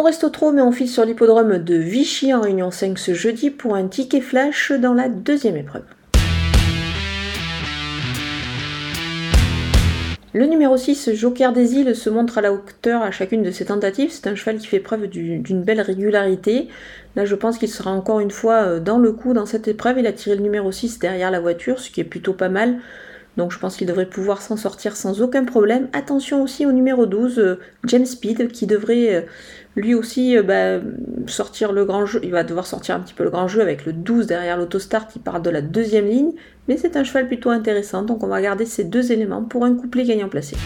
On reste au trot, mais on file sur l'hippodrome de Vichy en Réunion 5 ce jeudi pour un ticket flash dans la deuxième épreuve. Le numéro 6, Joker des îles, se montre à la hauteur à chacune de ses tentatives. C'est un cheval qui fait preuve d'une belle régularité. Là, je pense qu'il sera encore une fois euh, dans le coup dans cette épreuve. Il a tiré le numéro 6 derrière la voiture, ce qui est plutôt pas mal. Donc je pense qu'il devrait pouvoir s'en sortir sans aucun problème. Attention aussi au numéro 12, euh, James Speed, qui devrait euh, lui aussi euh, bah, sortir le grand jeu. Il va devoir sortir un petit peu le grand jeu avec le 12 derrière l'autostart qui part de la deuxième ligne. Mais c'est un cheval plutôt intéressant, donc on va garder ces deux éléments pour un couplet gagnant placé.